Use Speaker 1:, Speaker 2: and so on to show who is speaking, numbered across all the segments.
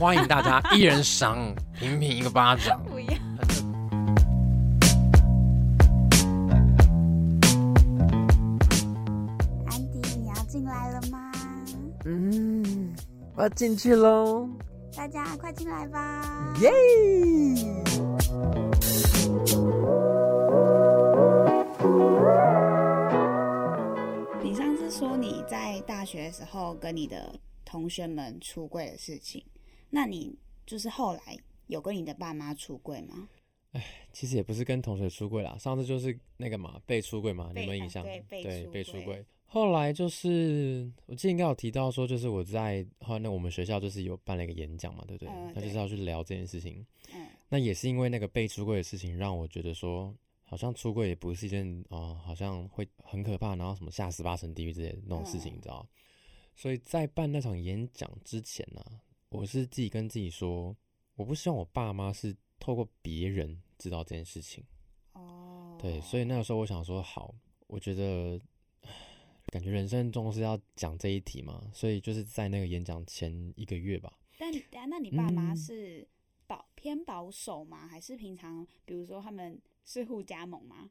Speaker 1: 欢迎大家 一人赏平平一个巴掌。
Speaker 2: 不要。安迪，你要进来了吗？
Speaker 1: 嗯，我要进去喽。
Speaker 2: 大家快进来吧！
Speaker 1: 耶！
Speaker 2: 你上次说你在大学的时候跟你的同学们出柜的事情，那你就是后来有跟你的爸妈出柜吗？
Speaker 3: 哎，其实也不是跟同学出柜啦，上次就是那个嘛，被出柜嘛，你们印象？
Speaker 2: 对，被
Speaker 3: 对被出柜。后来就是我记得应该有提到说，就是我在后来那我们学校就是有办了一个演讲嘛，对不对？
Speaker 2: 嗯、
Speaker 3: 他就是要去聊这件事情。
Speaker 2: 嗯。
Speaker 3: 那也是因为那个被出柜的事情，让我觉得说，好像出柜也不是一件哦、呃，好像会很可怕，然后什么下十八层地狱之类的那种事情，嗯、你知道？所以在办那场演讲之前呢、啊，我是自己跟自己说，我不希望我爸妈是透过别人知道这件事情。
Speaker 2: 哦。对，
Speaker 3: 所以那个时候我想说，好，我觉得感觉人生中是要讲这一题嘛，所以就是在那个演讲前一个月吧。
Speaker 2: 但那你爸妈是保、嗯、偏保守吗？还是平常比如说他们是互加盟吗？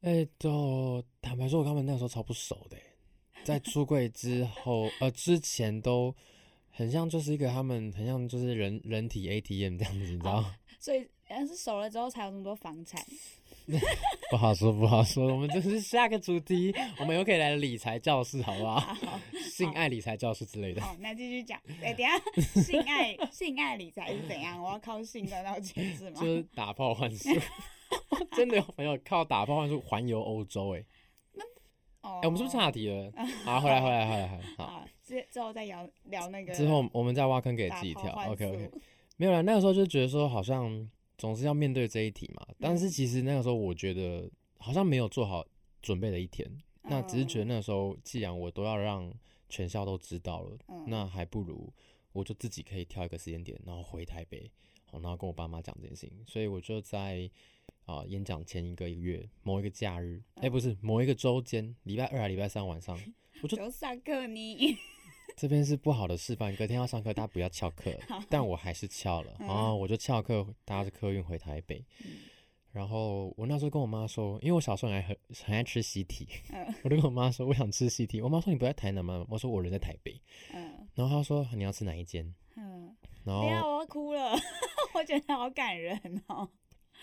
Speaker 3: 哎、欸，就坦白说，我跟他们那时候超不熟的。在出柜之后，呃，之前都很像，就是一个他们很像，就是人人体 ATM 这样子，你知道？哦、
Speaker 2: 所以，但是熟了之后才有那么多房产。
Speaker 3: 不好说，不好说。我们就是下个主题，我们又可以来理财教室，好不好？
Speaker 2: 好，
Speaker 3: 性爱理财教室之类的。
Speaker 2: 好，那继续讲。哎，等下，性爱性爱理财是怎样？我要靠性赚到钱是吗？
Speaker 3: 就是打炮换宿。真的有朋友靠打炮换宿环游欧洲、欸？哎。哎、欸，我们是不是岔题了？好，回来，回来，回来，回来。好，
Speaker 2: 之之后再聊聊那个。
Speaker 3: 之后我们再挖坑给自己跳。OK，OK。没有了，那个时候就觉得说，好像总是要面对这一题嘛。但是其实那个时候，我觉得好像没有做好准备的一天。那只是觉得那个时候，既然我都要让全校都知道了，那还不如我就自己可以挑一个时间点，然后回台北，然后跟我爸妈讲这件事情。所以我就在。啊！演讲前一个月，某一个假日，哎、欸，不是某一个周间，礼拜二还礼拜三晚上，我就
Speaker 2: 上课你。
Speaker 3: 这边是不好的示范，隔天要上课，大家不要翘课。但我还是翘了，然后我就翘课，搭着客运回台北。嗯、然后我那时候跟我妈说，因为我小时候还很很爱吃西提，嗯、我就跟我妈说，我想吃西提。我妈说，你不在台南吗？我说我人在台北。嗯、然后她说，你要吃哪一间？嗯，然后
Speaker 2: 我要哭了，我觉得好感人哦。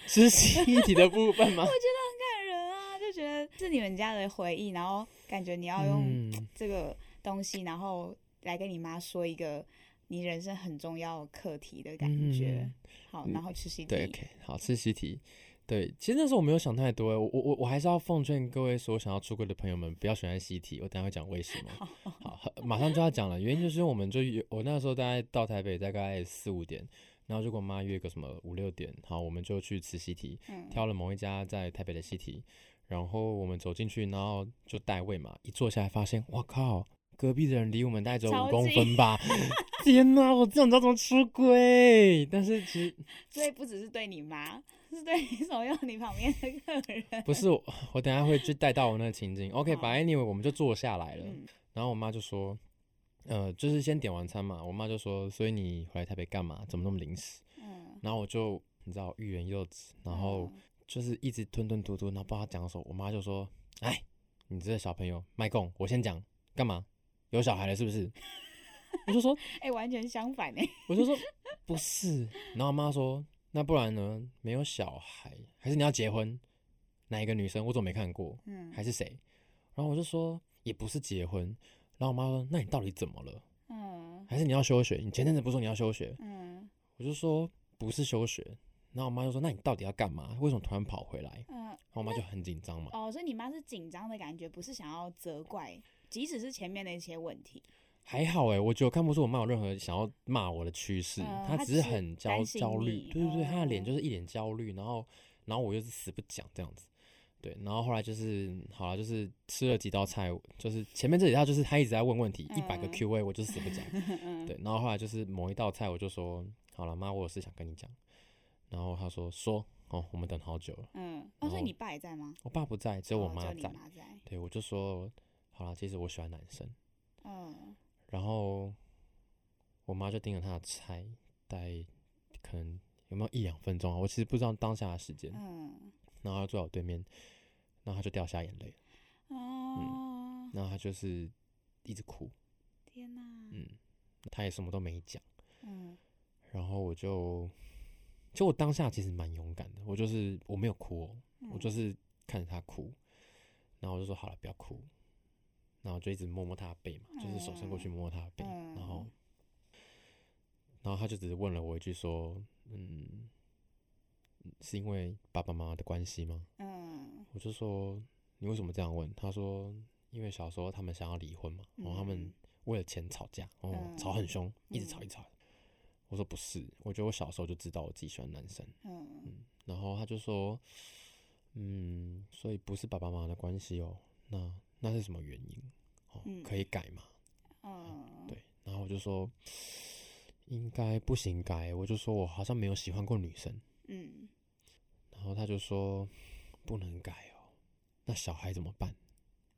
Speaker 3: 是西提的部分吗？
Speaker 2: 我觉得很感人啊，就觉得是你们家的回忆，然后感觉你要用这个东西，然后来跟你妈说一个你人生很重要课题的感觉。嗯、好，然后吃西提。
Speaker 3: 对，OK，好吃西提。对，其实那时候我没有想太多，我我我还是要奉劝各位所想要出柜的朋友们，不要选择西提。我等下会讲为什么。好，好，马上就要讲了，原因就是我们就我那时候大概到台北大概四五点。然后就跟我妈约个什么五六点，好，我们就去吃西提，嗯、挑了某一家在台北的西提，然后我们走进去，然后就带位嘛，一坐下来发现，哇靠，隔壁的人离我们大概只有五公分吧，天哪，我这样知道怎么出轨？但是其实，
Speaker 2: 所以不只是对你妈，是对你所有你旁边的客人。
Speaker 3: 不是我，我等下会去带到我那个情景。OK，把 anyway 我们就坐下来了，嗯、然后我妈就说。呃，就是先点完餐嘛，我妈就说，所以你回来台北干嘛？怎么那么临时？嗯，然后我就你知道欲言又止，然后就是一直吞吞吐吐，然后不知道讲什么。我妈就说：“哎，你这个小朋友，麦共，我先讲，干嘛？有小孩了是不是？”我就说：“哎、
Speaker 2: 欸，完全相反哎。”
Speaker 3: 我就说：“不是。”然后我妈说：“那不然呢？没有小孩，还是你要结婚？哪一个女生？我怎么没看过？嗯，还是谁？”然后我就说：“也不是结婚。”然后我妈说：“那你到底怎么了？嗯，还是你要休学？你前阵子不是说你要休学？嗯，我就说不是休学。然后我妈就说：那你到底要干嘛？为什么突然跑回来？嗯，然后我妈就很紧张嘛。
Speaker 2: 哦，所以你妈是紧张的感觉，不是想要责怪，即使是前面的一些问题。
Speaker 3: 还好哎，我觉得我看不出我妈有任何想要骂我的趋势，嗯、她只是很焦焦虑。对对对，她的脸就是一脸焦虑，然后然后我又是死不讲这样子。”对，然后后来就是好了，就是吃了几道菜，就是前面这几道就是他一直在问问题，一百、嗯、个 Q&A 我就是死不讲。嗯、对，然后后来就是某一道菜，我就说好了，妈，我有事想跟你讲。然后他说说哦，我们等好久了。嗯，
Speaker 2: 哦，所以你爸也在吗？
Speaker 3: 我爸不在，只有我妈在。对，我就说好了，其实我喜欢男生。
Speaker 2: 嗯。
Speaker 3: 然后我妈就盯着他的菜，待可能有没有一两分钟啊？我其实不知道当下的时间。
Speaker 2: 嗯，
Speaker 3: 然后他坐在我对面，然后他就掉下眼泪。
Speaker 2: 哦、
Speaker 3: 嗯，然后他就是一直哭。
Speaker 2: 天哪！
Speaker 3: 嗯，他也什么都没讲。
Speaker 2: 嗯，
Speaker 3: 然后我就，就我当下其实蛮勇敢的，我就是我没有哭哦，
Speaker 2: 嗯、
Speaker 3: 我就是看着他哭，然后我就说好了，不要哭。然后就一直摸摸他的背嘛，就是手伸过去摸摸他的背，
Speaker 2: 嗯、
Speaker 3: 然后，然后他就只是问了我一句说：“嗯，是因为爸爸妈妈的关系吗？”
Speaker 2: 嗯，
Speaker 3: 我就说：“你为什么这样问？”他说：“因为小时候他们想要离婚嘛，然后他们为了钱吵架，哦，
Speaker 2: 嗯、
Speaker 3: 吵很凶，一直吵一直吵。嗯”我说：“不是，我觉得我小时候就知道我自己喜欢男生。嗯”嗯，然后他就说：“嗯，所以不是爸爸妈妈的关系哦，那那是什么原因？”嗯、可以改吗？
Speaker 2: 嗯，
Speaker 3: 对。然后我就说，应该不行改。我就说我好像没有喜欢过女生。
Speaker 2: 嗯。
Speaker 3: 然后他就说，不能改哦。那小孩怎么办？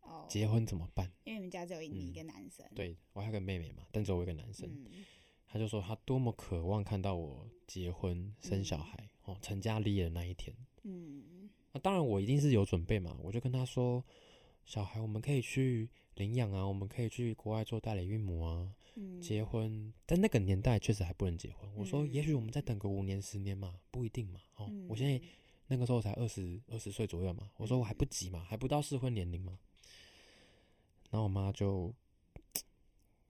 Speaker 2: 哦。
Speaker 3: 结婚怎么办？
Speaker 2: 因为你们家只有你一个男生。
Speaker 3: 嗯、对，我还有个妹妹嘛，但只有我一个男生。
Speaker 2: 嗯、
Speaker 3: 他就说他多么渴望看到我结婚生小孩、嗯、哦，成家立业的那一天。
Speaker 2: 嗯。
Speaker 3: 那当然我一定是有准备嘛，我就跟他说，小孩我们可以去。领养啊，我们可以去国外做代理孕母啊。
Speaker 2: 嗯、
Speaker 3: 结婚，但那个年代确实还不能结婚。嗯、我说，也许我们再等个五年、十年嘛，不一定嘛。哦，
Speaker 2: 嗯、
Speaker 3: 我现在那个时候才二十二十岁左右嘛。我说我还不急嘛，还不到适婚年龄嘛。然后我妈就，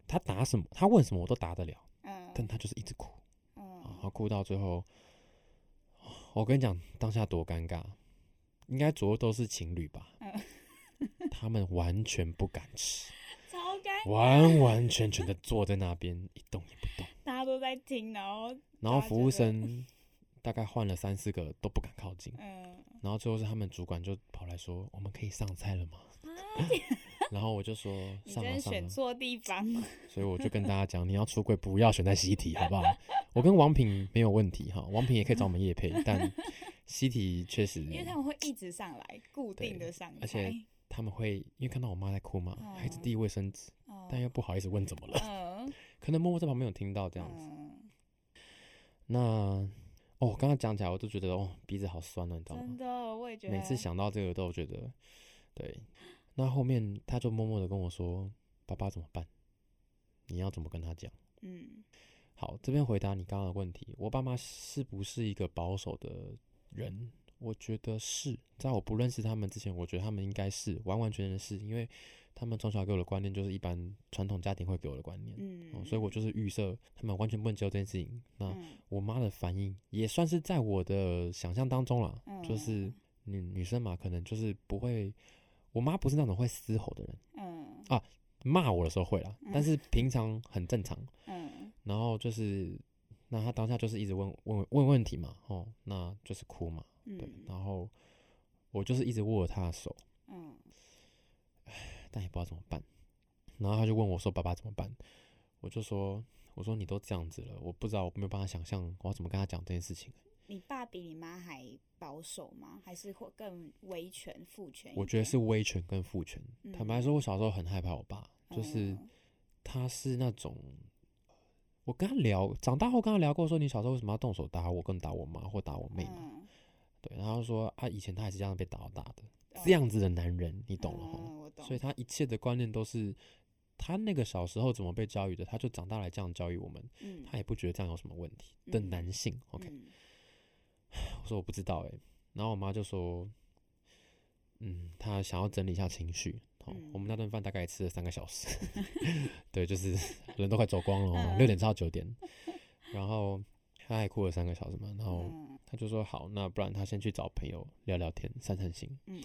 Speaker 3: 她答什么，她问什么我都答得了。
Speaker 2: 嗯、
Speaker 3: 但她就是一直哭。
Speaker 2: 嗯、
Speaker 3: 然后哭到最后，我跟你讲，当下多尴尬。应该左右都是情侣吧。
Speaker 2: 嗯
Speaker 3: 他们完全不敢吃，
Speaker 2: 超尴尬，
Speaker 3: 完完全全的坐在那边一动也不动。
Speaker 2: 大家都在听，然后
Speaker 3: 然后服务生大概换了三四个都不敢靠近。
Speaker 2: 嗯，
Speaker 3: 然后最后是他们主管就跑来说：“我们可以上菜了吗？”然后我就说：“上了，上了。”
Speaker 2: 选错地方。
Speaker 3: 所以我就跟大家讲：“你要出柜不要选在西体，好不好？” 我跟王品没有问题哈，王品也可以找我们叶配，但西体确实，
Speaker 2: 因为他们会一直上来，固定的上来，
Speaker 3: 而且。他们会因为看到我妈在哭嘛，还一直递卫生纸，但又不好意思问怎么了，可能默默在旁边有听到这样子。那哦，刚刚讲起来我都觉得哦鼻子好酸了，你知道吗？
Speaker 2: 真的，我也觉得。
Speaker 3: 每次想到这个都觉得，对。那后面他就默默的跟我说：“爸爸怎么办？你要怎么跟他讲？”
Speaker 2: 嗯，
Speaker 3: 好，这边回答你刚刚的问题，我爸妈是不是一个保守的人？我觉得是在我不认识他们之前，我觉得他们应该是完完全全的是，因为他们从小给我的观念就是一般传统家庭会给我的观念，嗯、哦，所以我就是预设他们完全不能接受这件事情。那我妈的反应也算是在我的想象当中了，嗯、就是女女生嘛，可能就是不会，我妈不是那种会嘶吼的人，嗯。啊，骂我的时候会啦，但是平常很正常，嗯，然后就是那她当下就是一直问问问问题嘛，哦，那就是哭嘛。对，然后我就是一直握着她的手，嗯，但也不知道怎么办。然后他就问我说：“爸爸怎么办？”我就说：“我说你都这样子了，我不知道，我没有办法想象我要怎么跟他讲这件事情。”
Speaker 2: 你爸比你妈还保守吗？还是会更威权父权？
Speaker 3: 我觉得是威权跟父权。嗯、坦白说，我小时候很害怕我爸，就是他是那种，我跟他聊，长大后跟他聊过，说你小时候为什么要动手打我，跟打我妈或打我妹嘛？嗯对，然后说啊，以前他也是这样被打打的，这样子的男人，你懂了哈？
Speaker 2: 嗯，我懂。
Speaker 3: 所以他一切的观念都是他那个小时候怎么被教育的，他就长大来这样教育我们。嗯，他也不觉得这样有什么问题的男性。嗯，OK，嗯，我说我不知道哎，然后我妈就说，嗯，他想要整理一下情绪。好，嗯，我们那顿饭大概吃了三个小时，对，就是 人都快走光了哦，六点吃到九点，然后他还哭了三个小时嘛，然后。他就说好，那不然他先去找朋友聊聊天，散散心。嗯，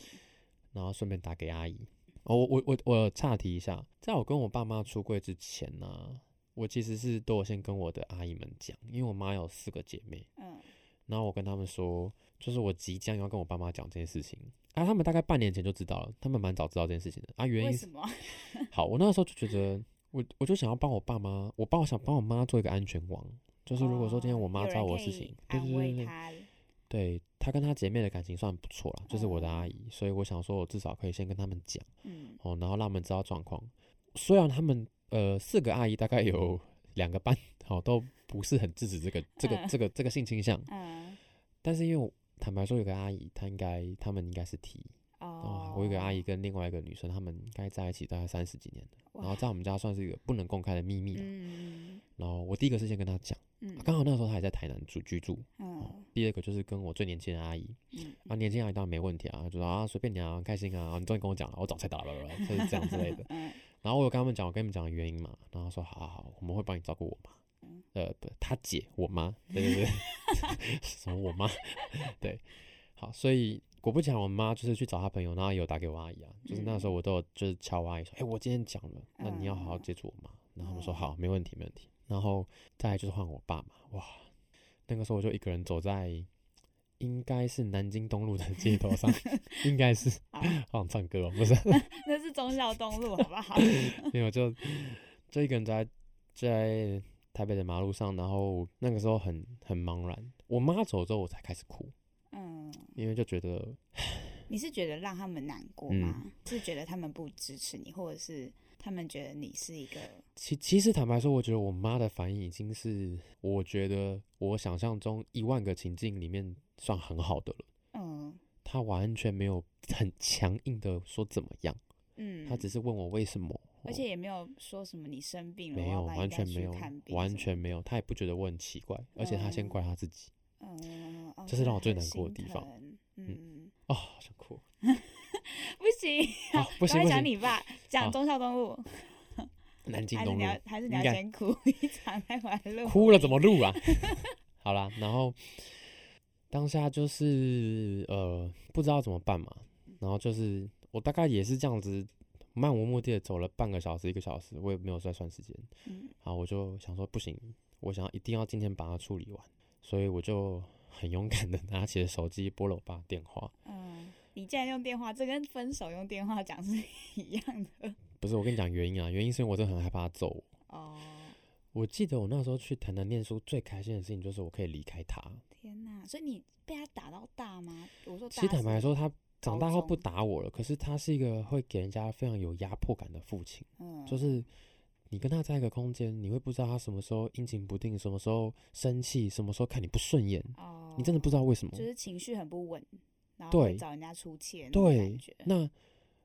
Speaker 3: 然后顺便打给阿姨。哦，我我我我岔题一下，在我跟我爸妈出柜之前呢、啊，我其实是都有先跟我的阿姨们讲，因为我妈有四个姐妹。嗯，然后我跟他们说，就是我即将要跟我爸妈讲这件事情。啊，他们大概半年前就知道了，他们蛮早知道这件事情的。啊，原因是
Speaker 2: 什么？
Speaker 3: 好，我那个时候就觉得，我我就想要帮我爸妈，我帮我想帮我妈做一个安全网。就是如果说今天我妈知道我的事情，对对对对，对她跟她姐妹的感情算不错了，就是我的阿姨，所以我想说，我至少可以先跟他们讲，嗯，哦，然后让他们知道状况。虽然他们呃四个阿姨大概有两个半好都不是很支持这个这个这个这个性倾向。
Speaker 2: 嗯，
Speaker 3: 但是因为坦白说，有个阿姨，她应该他们应该是 T。哦，我有个阿姨跟另外一个女生，他们应该在一起大概三十几年了，然后在我们家算是一个不能公开的秘密。嗯，然后我第一个是先跟他讲，嗯，刚好那个时候他还在台南住居住。嗯，第二个就是跟我最年轻的阿姨，嗯，啊，年轻阿姨当然没问题啊，就说啊随便你啊，开心啊，你终于跟我讲了，我早才打了，就是这样之类的。嗯，然后我有跟他们讲，我跟你们讲的原因嘛，然后说好好好，我们会帮你照顾我妈。呃，不，他姐，我妈，对对对，什么我妈，对，好，所以。果不其然，我妈就是去找她朋友，然后有打给我阿姨啊。就是那时候我都有就是敲我阿姨说：“哎、欸，我今天讲了，那你要好好接住我妈。”然后他们说：“好，没问题，没问题。”然后再来就是换我爸嘛，哇，那个时候我就一个人走在应该是南京东路的街头上，应该是好想唱歌哦，不是？
Speaker 2: 那是忠孝东路，好不好？
Speaker 3: 没有，就就一个人在在台北的马路上，然后那个时候很很茫然。我妈走之后，我才开始哭。嗯，因为就觉得，
Speaker 2: 你是觉得让他们难过吗？嗯、是觉得他们不支持你，或者是他们觉得你是一个……
Speaker 3: 其其实坦白说，我觉得我妈的反应已经是我觉得我想象中一万个情境里面算很好的了。嗯，她完全没有很强硬的说怎么样。嗯，她只是问我为什么，
Speaker 2: 而且也没有说什么你生病了，
Speaker 3: 没有，完全没有，完全没有，她也不觉得我很奇怪，而且她先怪她自己。嗯
Speaker 2: 嗯，
Speaker 3: 这是让我最难过的地方。嗯，哦，想哭，
Speaker 2: 不行，不行，讲你爸，讲忠孝东路，
Speaker 3: 南京东路，
Speaker 2: 还是你要先哭一场再回来录？
Speaker 3: 哭了怎么录啊？好啦，然后当下就是呃，不知道怎么办嘛，然后就是我大概也是这样子漫无目的的走了半个小时一个小时，我也没有在算时间。嗯，好，我就想说不行，我想一定要今天把它处理完。所以我就很勇敢的拿起了手机拨了我爸电话。
Speaker 2: 嗯，你竟然用电话，这跟分手用电话讲是一样的。
Speaker 3: 不是，我跟你讲原因啊，原因是因为我真的很害怕他揍我。哦。我记得我那时候去台南念书，最开心的事情就是我可以离开他。
Speaker 2: 天哪！所以你被他打到大吗？我说，
Speaker 3: 其实坦白来说，他长大后不打我了。可是他是一个会给人家非常有压迫感的父亲。嗯。就是。你跟他在一个空间，你会不知道他什么时候阴晴不定，什么时候生气，什么时候看你不顺眼。哦，你真的不知道为什么，
Speaker 2: 就是情绪很不稳，然后找人家出钱。
Speaker 3: 对，那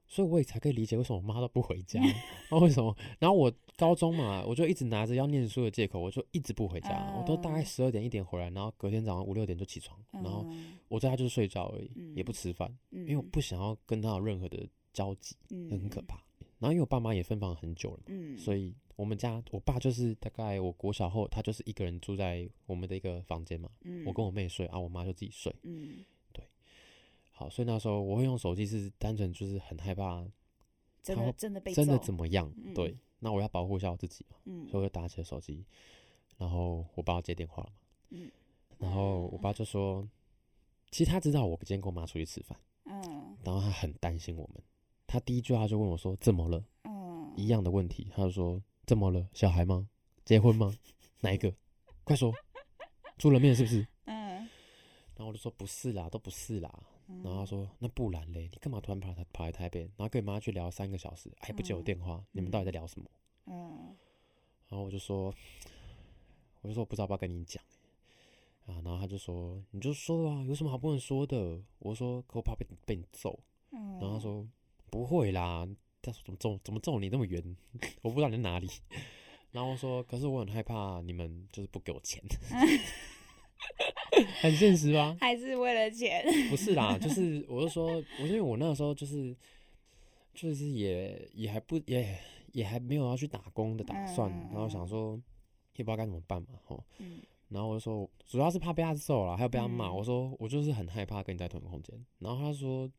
Speaker 3: 所以我也才可以理解为什么我妈都不回家。那为什么？然后我高中嘛，我就一直拿着要念书的借口，我就一直不回家。嗯、我都大概十二点一点回来，然后隔天早上五六点就起床，嗯、然后我在家就是睡觉而已，嗯、也不吃饭，嗯、因为我不想要跟他有任何的交集，嗯、很可怕。然后因为我爸妈也分房很久了，嗯，所以我们家我爸就是大概我国小后，他就是一个人住在我们的一个房间嘛，嗯，我跟我妹睡啊，我妈就自己睡，嗯，对，好，所以那时候我会用手机是单纯就是很害怕，
Speaker 2: 真的真的被
Speaker 3: 真的怎么样？嗯、对，那我要保护一下我自己嘛，嗯，所以我就打起了手机，然后我爸接电话了嘛，嗯，然后我爸就说，其实他知道我今天跟我妈出去吃饭，嗯，然后他很担心我们。他第一句话就问我说：“怎么了？”嗯，一样的问题，他就说：“怎么了？小孩吗？结婚吗？哪一个？快说，出了面是不是？”嗯，然后我就说：“不是啦，都不是啦。”然后他说：“那不然嘞？你干嘛突然跑来跑来台北，然后跟你妈去聊三个小时，还不接我电话？你们到底在聊什么？”嗯，然后我就说：“我就说我不知道要不要跟你讲。”啊，然后他就说：“你就说啊，有什么好不能说的？”我说：“可我怕被被你揍。”嗯，然后他说。不会啦，他说怎么揍怎么揍你那么远？我不知道你在哪里。然后我说，可是我很害怕你们就是不给我钱，很现实吧？
Speaker 2: 还是为了钱？
Speaker 3: 不是啦，就是我就说，我因为我那个时候就是就是也也还不也也还没有要去打工的打算，嗯、然后想说也不知道该怎么办嘛，吼。嗯、然后我就说，主要是怕被他揍了，还有被他骂。嗯、我说我就是很害怕跟你在同一个空间。然后他说。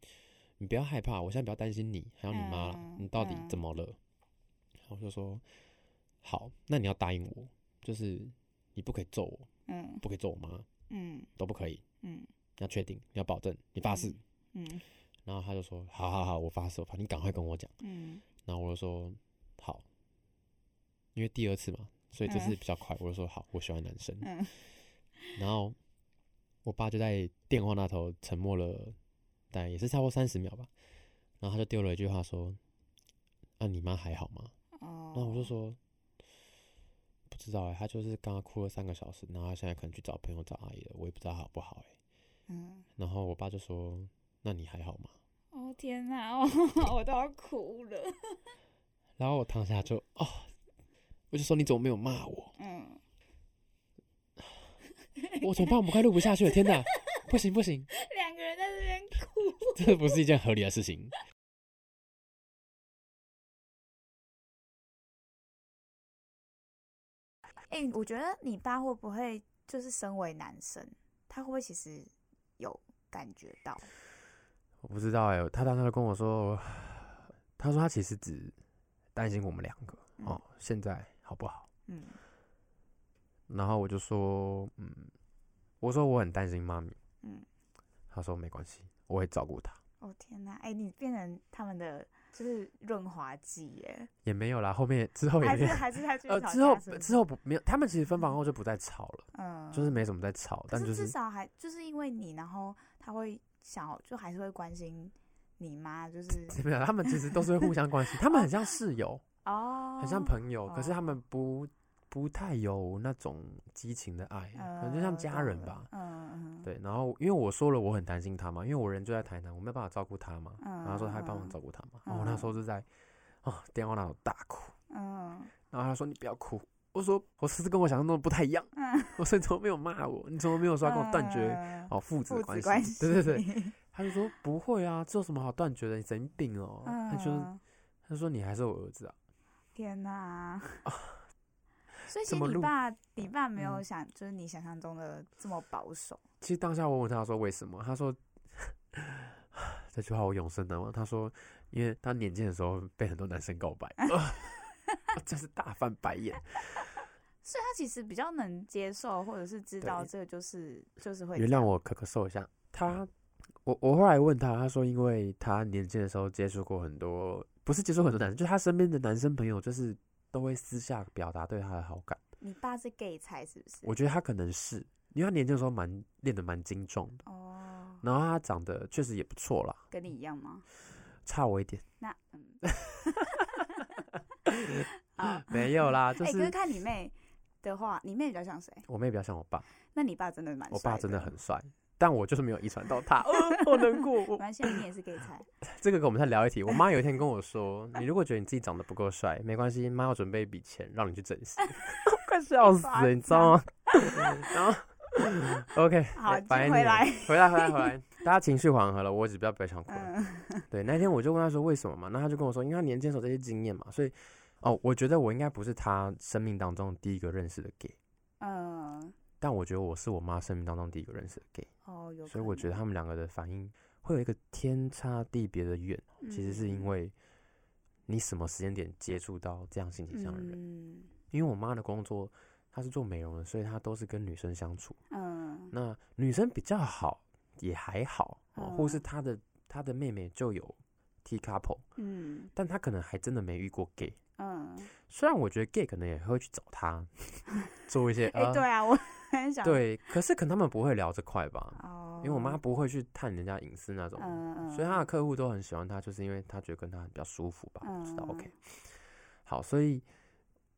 Speaker 3: 你不要害怕，我现在比较担心你，还有你妈你到底怎么了？然后、我、就说好，那你要答应我，就是你不可以揍我，嗯，不可以揍我妈，嗯，都不可以，嗯，要确定，要保证，你发誓，嗯。嗯然后他就说好好好，我发誓，我发誓，你赶快跟我讲，嗯。然后我就说好，因为第二次嘛，所以这次比较快。嗯、我就说好，我喜欢男生。嗯、然后我爸就在电话那头沉默了。但也是差不多三十秒吧，然后他就丢了一句话说：“啊，你妈还好吗？”哦，然后我就说：“不知道哎、欸，他就是刚刚哭了三个小时，然后他现在可能去找朋友找阿姨了，我也不知道好不好哎、欸。
Speaker 2: 嗯，
Speaker 3: 然后我爸就说：“那你还好吗？”
Speaker 2: 哦天哪，哦，我都要哭了。
Speaker 3: 然后我躺下就哦，我就说：“你怎么没有骂我？”
Speaker 2: 嗯，
Speaker 3: 我怎么办？我们快录不下去了！天哪，不行不行，
Speaker 2: 两个人在这边哭，
Speaker 3: 这不是一件合理的事情。
Speaker 2: 哎、欸，我觉得你爸会不会就是身为男生，他会不会其实有感觉到？
Speaker 3: 我不知道哎、欸，他当时跟我说，他说他其实只担心我们两个、嗯、哦，现在好不好？嗯。然后我就说，嗯，我说我很担心妈咪。嗯。他说没关系，我会照顾他。
Speaker 2: 哦天哪，哎、欸，你变成他们的。就是润滑剂耶，
Speaker 3: 也没有啦。后面之后也
Speaker 2: 还是还是他
Speaker 3: 呃之后之后不没有，他们其实分房后就不再吵了，嗯，就是没怎么在吵，但就是
Speaker 2: 至少还就是因为你，然后他会想就还是会关心你妈，就是
Speaker 3: 没有，他们其实都是会互相关心，他们很像室友
Speaker 2: 哦，
Speaker 3: 很像朋友，可是他们不。不太有那种激情的爱，可能就像家人吧。嗯嗯。对，然后因为我说了我很担心他嘛，因为我人就在台南，我没有办法照顾他嘛。然后说他还帮忙照顾他嘛。然后那时候就在哦电话那头大哭。嗯。然后他说你不要哭，我说我其实跟我想象中的不太一样。我说你怎么没有骂我？你怎么没有说要跟我断绝哦父子关系？对对对。他就说不会啊，这有什么好断绝的？你神经病哦。他就他说你还是我儿子啊。
Speaker 2: 天哪。所以其实你爸，你爸没有想，就是你想象中的这么保守。
Speaker 3: 其实当下我问他说为什么，他说 这句话我永生难忘。他说，因为他年轻的时候被很多男生告白，真是大翻白眼。
Speaker 2: 所以他其实比较能接受，或者是知道这个就是就是会。
Speaker 3: 原谅我咳咳嗽一下。他，我我后来问他，他说因为他年轻的时候接触过很多，不是接触很多男生，就是他身边的男生朋友就是。都会私下表达对他的好感。
Speaker 2: 你爸是 gay 才是不是？
Speaker 3: 我觉得他可能是，因为他年轻的时候蛮练得蛮精壮的。哦。然后他长得确实也不错啦。
Speaker 2: 跟你一样吗？
Speaker 3: 差我一点。
Speaker 2: 那嗯。
Speaker 3: 没有啦，就是。
Speaker 2: 可是看你妹的话，你妹比较像谁？
Speaker 3: 我妹比较像我爸。
Speaker 2: 那你爸真的蛮。
Speaker 3: 我爸真的很帅。但我就是没有遗传到他，哦，好难过。
Speaker 2: 没关系，你也是 gay 才。
Speaker 3: 这个跟我们再聊一题。我妈有一天跟我说：“你如果觉得你自己长得不够帅，没关系，妈要准备一笔钱让你去整形。”快笑死了，你知道吗？然后，OK，
Speaker 2: 好，回来，
Speaker 3: 回来，回来，回来，大家情绪缓和了，我只不要不要想哭。对，那天我就问他说为什么嘛，那他就跟我说，因为他年轻时候这些经验嘛，所以哦，我觉得我应该不是他生命当中第一个认识的 gay。嗯。但我觉得我是我妈生命当中第一个认识的 gay，哦，有，所以我觉得他们两个的反应会有一个天差地别的远，嗯、其实是因为你什么时间点接触到这样性取向的人。嗯、因为我妈的工作她是做美容的，所以她都是跟女生相处。嗯，那女生比较好也还好，嗯、或是她的她的妹妹就有 T couple，嗯，但她可能还真的没遇过 gay。嗯，虽然我觉得 gay 可能也会去找她 做一些，
Speaker 2: 哎、对啊，我。
Speaker 3: 对，可是可能他们不会聊这块吧，oh. 因为我妈不会去探人家隐私那种，uh. 所以她的客户都很喜欢她，就是因为她觉得跟她比较舒服吧，我知道 OK。好，所以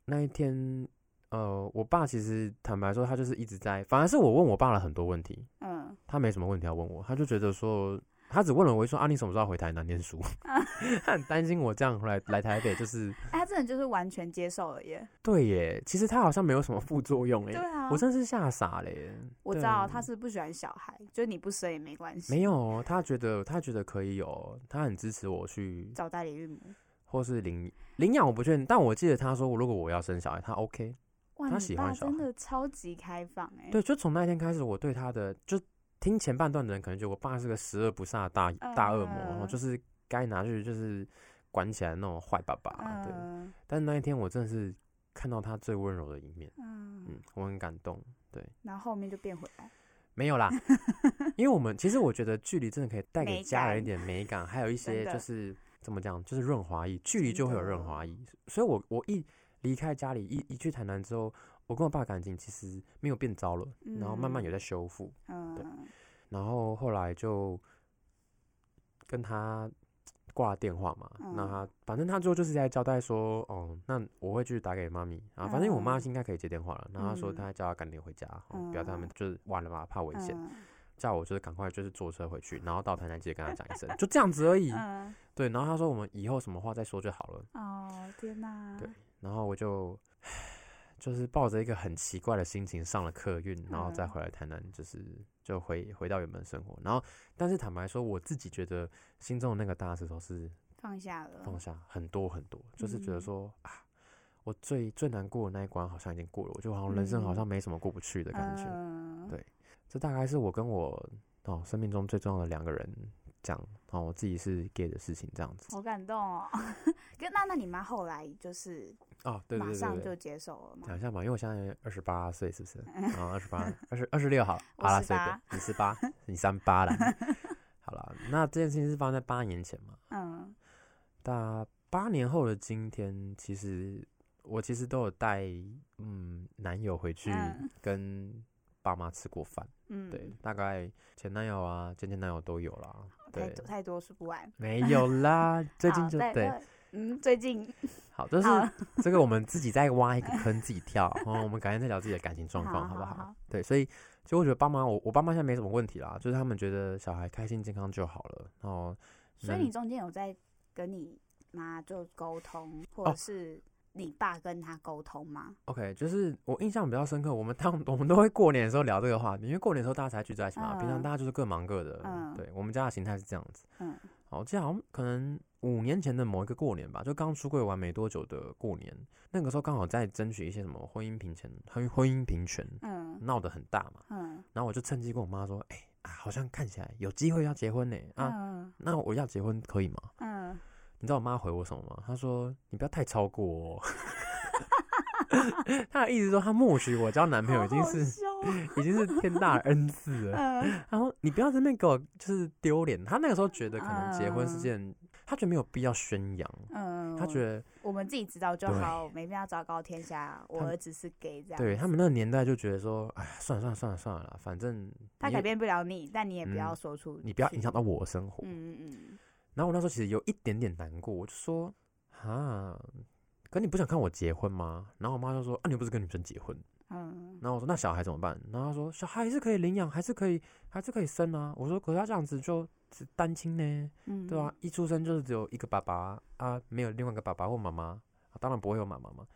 Speaker 3: 那一天，呃，我爸其实坦白说，他就是一直在，反而是我问我爸了很多问题，嗯，uh. 他没什么问题要问我，他就觉得说。他只问了我一说啊，你什么时候回台南念书？他很担心我这样来来台北，就是
Speaker 2: 他真的就是完全接受了耶。
Speaker 3: 对耶，其实他好像没有什么副作用耶。
Speaker 2: 对啊，
Speaker 3: 我真是吓傻了耶。
Speaker 2: 我知道他是不喜欢小孩，就你不生也没关系。
Speaker 3: 没有，他觉得他觉得可以有，他很支持我去
Speaker 2: 找代理孕母，
Speaker 3: 或是领领养，我不确定。但我记得他说，如果我要生小孩，他 OK。
Speaker 2: 哇，
Speaker 3: 他喜欢小孩，
Speaker 2: 真的超级开放哎。
Speaker 3: 对，就从那天开始，我对他的就。听前半段的人可能觉得我爸是个十恶不赦的大大恶魔，然后就是该拿去就是管起来那种坏爸爸。对，但那一天我真的是看到他最温柔的一面，嗯，我很感动。对，
Speaker 2: 然后后面就变回来，
Speaker 3: 没有啦，因为我们其实我觉得距离真的可以带给家人一点美感，还有一些就是怎么讲，就是润滑液，距离就会有润滑液。所以我我一离开家里，一一去台南之后。我跟我爸感情其实没有变糟了，嗯、然后慢慢有在修复，嗯、对，然后后来就跟他挂了电话嘛，
Speaker 2: 嗯、
Speaker 3: 那他反正他最后就是在交代说，哦，那我会继续打给妈咪啊，反正我妈应该可以接电话了。然后他说他叫他赶紧回家，不要在他们就是晚了嘛，怕危险，嗯、叫我就是赶快就是坐车回去，然后到台南记得跟他讲一声，就这样子而已。
Speaker 2: 嗯、
Speaker 3: 对，然后他说我们以后什么话再说就好了。
Speaker 2: 哦，天哪！
Speaker 3: 对，然后我就。就是抱着一个很奇怪的心情上了客运，然后再回来台南，就是就回回到原本生活。然后，但是坦白说，我自己觉得心中的那个大石头是
Speaker 2: 放下了，
Speaker 3: 放下很多很多，就是觉得说啊，我最最难过的那一关好像已经过了，我就好像人生好像没什么过不去的感觉。对，这大概是我跟我哦生命中最重要的两个人讲哦，我自己是 gay 的事情这样子。
Speaker 2: 好感动哦！跟那那你妈后来就是。
Speaker 3: 哦，对对对，对，
Speaker 2: 马上就接受了嘛。
Speaker 3: 讲一下嘛，因为我现在二十八岁，是不是？啊，二十八，二十二十六，好，阿拉岁的，你十八，你三八了。好了，那这件事情是发生在八年前嘛？
Speaker 2: 嗯。
Speaker 3: 那八年后的今天，其实我其实都有带嗯男友回去跟爸妈吃过饭。嗯。对，大概前男友啊、前前男友都有啦。对，
Speaker 2: 太多太多说不完。
Speaker 3: 没有啦，最近就对。
Speaker 2: 嗯，最近
Speaker 3: 好，就是这个我们自己再挖一个坑自己跳，然后我们改天再聊自己的感情状况，好不好？好，对，所以其实我觉得爸妈，我我爸妈现在没什么问题啦，就是他们觉得小孩开心健康就好了。然后，
Speaker 2: 所以你中间有在跟你妈就沟通，或者是你爸跟他沟通吗
Speaker 3: ？OK，就是我印象比较深刻，我们当 我们都会过年的时候聊这个话题，因为过年的时候大家才聚在一起嘛，平常大家就是各忙各的。嗯，对，我们家的形态是这样子。嗯。好，这样好像可能五年前的某一个过年吧，就刚出柜完没多久的过年，那个时候刚好在争取一些什么婚姻平权，婚婚姻平权，嗯，闹得很大嘛，嗯，然后我就趁机跟我妈说，哎、欸、啊，好像看起来有机会要结婚呢，啊，嗯、那我要结婚可以吗？嗯，你知道我妈回我什么吗？她说你不要太超过我。”她的意思说，她默许我交男朋友已经是 已经是天大的恩赐了。然后你不要在那边给我就是丢脸。她那个时候觉得可能结婚是件，她觉得没有必要宣扬。嗯，她觉得
Speaker 2: 我们自己知道就好，没必要昭告天下。我儿子是 gay 这样。
Speaker 3: 对他们那个年代就觉得说，哎，算了算了算了算了，反正
Speaker 2: 他改变不了你，但你也不要说出，
Speaker 3: 你不要影响到我的生活。嗯嗯嗯。然后我那时候其实有一点点难过，我就说啊。可你不想看我结婚吗？然后我妈就说：“啊，你又不是跟女生结婚。”嗯。然后我说：“那小孩怎么办？”然后她说：“小孩还是可以领养，还是可以，还是可以生啊。”我说：“可是他这样子就是单亲呢，嗯、对吧、啊？一出生就是只有一个爸爸啊，没有另外一个爸爸或妈妈、啊，当然不会有妈妈嘛。”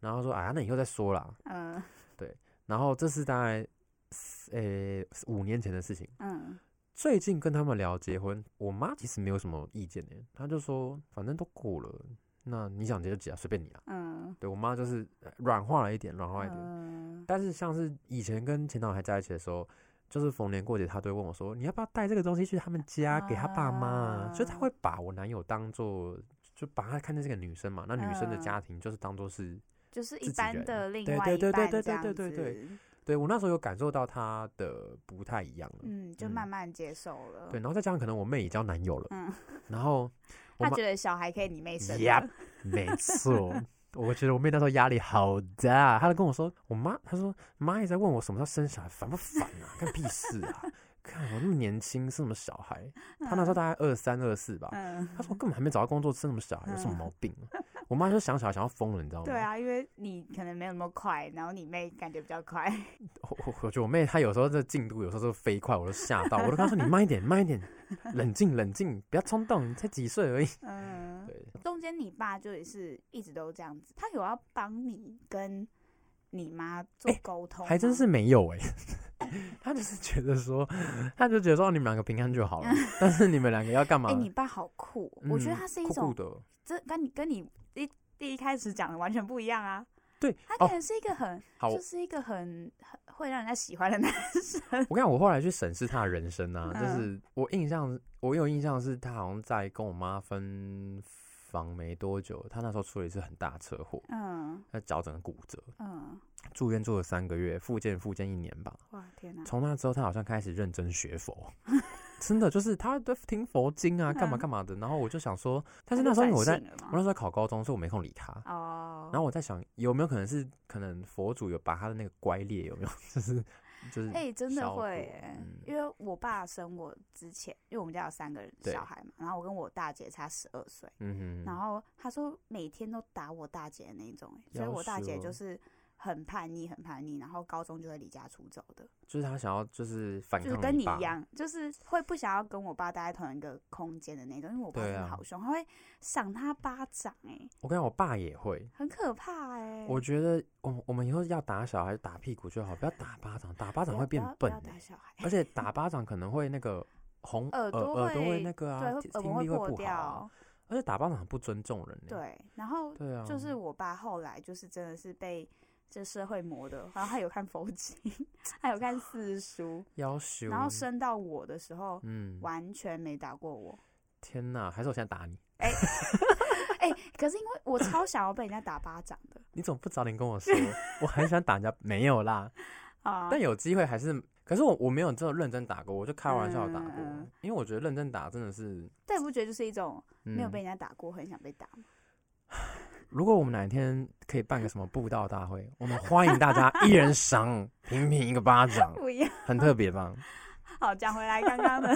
Speaker 3: 然后说：“哎呀，那以后再说啦。”嗯。对。然后这是大概呃、欸、五年前的事情。嗯。最近跟他们聊结婚，我妈其实没有什么意见呢，她就说：“反正都过了。”那你想结就结啊，随便你啊。嗯，对我妈就是软化了一点，软化一点。嗯，但是像是以前跟前男友还在一起的时候，就是逢年过节，她都会问我说：“你要不要带这个东西去他们家给他爸妈？”所以她会把我男友当做，就把他看成这个女生嘛。那女生的家庭就是当做是，
Speaker 2: 就是一般的另外一半
Speaker 3: 对对对对对对对对。对我那时候有感受到他的不太一样了，
Speaker 2: 嗯，就慢慢接受了。
Speaker 3: 对，然后再加上可能我妹也交男友了，嗯，然后。
Speaker 2: 他觉得小孩可以你妹生，
Speaker 3: 呀，没错。我觉得我妹那时候压力好大，她就跟我说，我妈，她说妈也在问我什么时候生小孩，烦不烦啊？干屁事啊！看我那么年轻生什么小孩？他那时候大概二三二四吧，他说我根本还没找到工作，生什么小孩？有什么毛 病？我妈就想小孩想要疯了，你知道吗？
Speaker 2: 对啊，因为你可能没有那么快，然后你妹感觉比较快。
Speaker 3: 我我觉得我妹她有时候这进度有时候就飞快，我都吓到，我都跟她说你慢一点，慢一点，冷静冷静，不要冲动，你才几岁而已。嗯，对。
Speaker 2: 中间你爸就也是一直都这样子，他有要帮你跟你妈做沟通、欸，
Speaker 3: 还真是没有哎、欸。他就是觉得说，他就觉得说你们两个平安就好了，但是你们两个要干嘛？哎、
Speaker 2: 欸，你爸好酷，嗯、我觉得他是一种，酷酷的这跟你跟你。一第一开始讲的完全不一样啊！
Speaker 3: 对，
Speaker 2: 他可能是一个很，哦、就是一个很很会让人家喜欢的男生。
Speaker 3: 我跟你讲，我后来去审视他的人生啊，嗯、就是我印象，我有印象是他好像在跟我妈分房没多久，他那时候出了一次很大车祸，嗯，他脚整个骨折，嗯，住院住了三个月，复健复健一年吧。哇天哪！从那之后，他好像开始认真学佛。真的就是他都听佛经啊，干嘛干嘛的。然后我就想说，但是那时候我在，我那时候考高中，所以我没空理他。哦。然后我在想，有没有可能是可能佛祖有把他的那个乖裂有没有，就是就是
Speaker 2: 哎、欸，真的会、欸
Speaker 3: 嗯，
Speaker 2: 因为我爸生我之前，因为我们家有三个人小孩嘛，然后我跟我大姐差十二岁，
Speaker 3: 嗯哼，
Speaker 2: 然后他说每天都打我大姐的那种、欸，所以我大姐就是。很叛逆，很叛逆，然后高中就会离家出走的。
Speaker 3: 就是他想要，就是反抗，
Speaker 2: 就是跟你一样，就是会不想要跟我爸待在同一个空间的那种，因为我爸真的好凶，啊、他会赏他巴掌、欸。哎，
Speaker 3: 我跟你讲，我爸也会，
Speaker 2: 很可怕哎、欸。
Speaker 3: 我觉得，我我们以后要打小孩打屁股就好，不要打巴掌，打巴掌会变笨、欸。
Speaker 2: 打小孩，
Speaker 3: 而且打巴掌可能会那个红耳朵耳朵会那个啊，
Speaker 2: 对，
Speaker 3: 听力会破掉、
Speaker 2: 啊。
Speaker 3: 而且打巴掌很不尊重人、欸。
Speaker 2: 对，然后对啊，就是我爸后来就是真的是被。这社会磨的，然后他有看佛经，还有看四书，然后升到我的时候，嗯，完全没打过我。
Speaker 3: 天哪，还是我现在打你？
Speaker 2: 哎、欸欸，可是因为我超想要被人家打巴掌的。
Speaker 3: 你怎么不早点跟我说？我很喜欢打人家，没有啦。啊，但有机会还是，可是我我没有这么认真打过，我就开玩笑打过，嗯、因为我觉得认真打真的是。
Speaker 2: 但你不觉得就是一种没有被人家打过，嗯、很想被打吗？
Speaker 3: 如果我们哪一天可以办个什么布道大会，我们欢迎大家一人赏平平一个巴掌，很特别吧？
Speaker 2: 好，讲回来刚刚的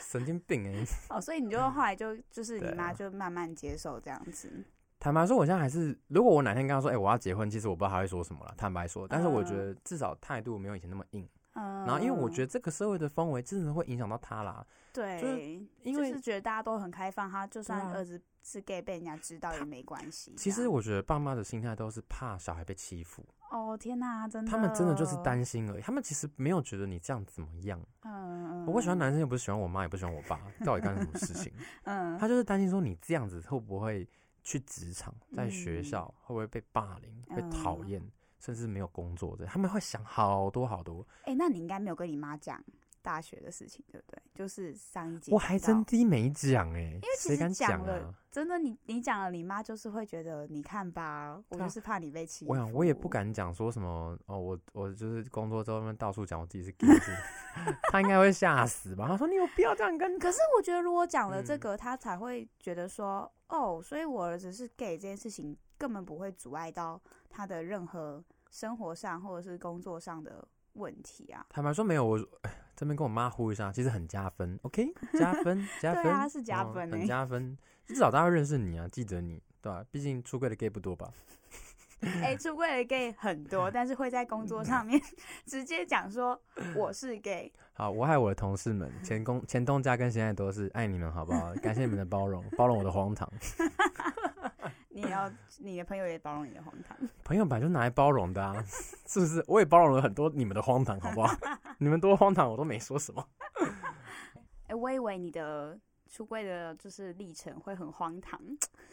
Speaker 3: 神经病哎、欸！
Speaker 2: 哦，所以你就后来就就是你妈就慢慢接受这样子。
Speaker 3: 坦白说，我现在还是，如果我哪天跟她说，哎、欸，我要结婚，其实我不知道她会说什么了。坦白说，但是我觉得至少态度没有以前那么硬。嗯。然后，因为我觉得这个社会的氛围真的会影响到他啦。
Speaker 2: 对，就是因为就是觉得大家都很开放，他就算儿子是 gay 被人家知道也没关系。
Speaker 3: 其实我觉得爸妈的心态都是怕小孩被欺负。
Speaker 2: 哦天哪，真的，
Speaker 3: 他们真的就是担心而已。他们其实没有觉得你这样怎么样。嗯嗯。我喜欢男生又不是喜欢我妈，也不喜欢我爸，到底干什么事情？嗯。他就是担心说你这样子会不会去职场，在学校会不会被霸凌、被讨厌，甚至没有工作的？他们会想好多好多。
Speaker 2: 哎，那你应该没有跟你妈讲。大学的事情对不对？就是上一集
Speaker 3: 我还真的没讲哎，
Speaker 2: 因为其实讲了，真的你你讲了，你妈就是会觉得，你看吧，我就是怕你被欺负。
Speaker 3: 我想我也不敢讲说什么哦，我我就是工作之后到处讲我自己是 gay，他应该会吓死吧？他说你有必要这样跟？
Speaker 2: 可是我觉得如果讲了这个，他才会觉得说哦，所以我儿子是 gay 这件事情根本不会阻碍到他的任何生活上或者是工作上的问题啊。
Speaker 3: 坦白说没有我。这边跟我妈呼一下，其实很加分，OK？加分，加分，
Speaker 2: 对啊，是加分，
Speaker 3: 很加分。至少大家会认识你啊，记得你，对吧？毕竟出柜的 gay 不多吧？
Speaker 2: 哎，出柜的 gay 很多，但是会在工作上面 直接讲说我是 gay。
Speaker 3: 好，我爱我的同事们，前公前东家跟现在都是爱你们，好不好？感谢你们的包容，包容我的荒唐。
Speaker 2: 你要你的朋友也包容你的荒唐，
Speaker 3: 朋友本来就拿来包容的啊，是不是？我也包容了很多你们的荒唐，好不好？你们多荒唐，我都没说什么。
Speaker 2: 哎、欸，我以为你的出柜的就是历程会很荒唐，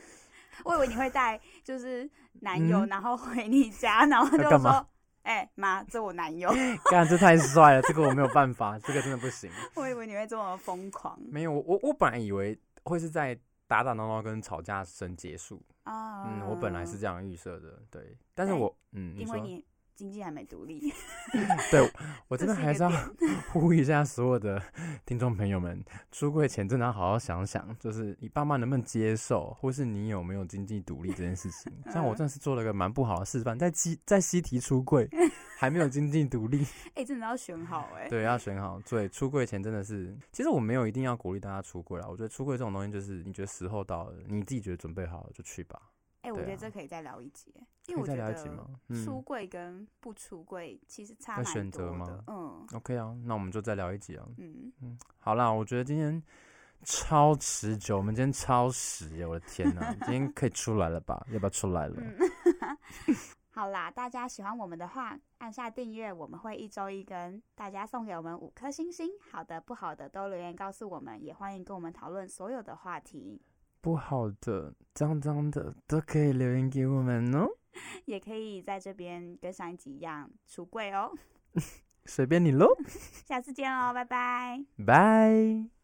Speaker 2: 我以为你会带就是男友，嗯、然后回你家，然后就说：“哎妈、欸，这我男友。”
Speaker 3: 干，这太帅了，这个我没有办法，这个真的不行。
Speaker 2: 我以为你会这么疯狂，
Speaker 3: 没有，我我本来以为会是在打打闹闹跟吵架声结束。啊，嗯，我本来是这样预设的，对，但是我，嗯，
Speaker 2: 因为你经济还没独立，
Speaker 3: 对，我真的还是要 呼吁一下所有的听众朋友们，出柜前真的要好好想想，就是你爸妈能不能接受，或是你有没有经济独立这件事情。像我真的是做了个蛮不好的示范，在西在西提出柜。还没有经济独立，
Speaker 2: 哎、欸，真的要选好哎、欸。
Speaker 3: 对，要选好。对，出柜前真的是，其实我没有一定要鼓励大家出柜啦。我觉得出柜这种东西，就是你觉得时候到了，你自己觉得准备好了就去吧。
Speaker 2: 哎、欸，我觉得这可以再聊一集，因为我觉得出柜跟不出柜其实差蛮多的。选择吗？嗯
Speaker 3: ，OK 啊，那我们就再聊一集啊。嗯嗯，好啦，我觉得今天超持久，我们今天超时，我的天哪，今天可以出来了吧？要不要出来了？嗯
Speaker 2: 好啦，大家喜欢我们的话，按下订阅，我们会一周一更，大家送给我们五颗星星，好的不好的都留言告诉我们，也欢迎跟我们讨论所有的话题。
Speaker 3: 不好的、脏脏的都可以留言给我们哦，
Speaker 2: 也可以在这边跟上一集一样出柜哦，
Speaker 3: 随便你喽，
Speaker 2: 下次见喽，拜拜，
Speaker 3: 拜。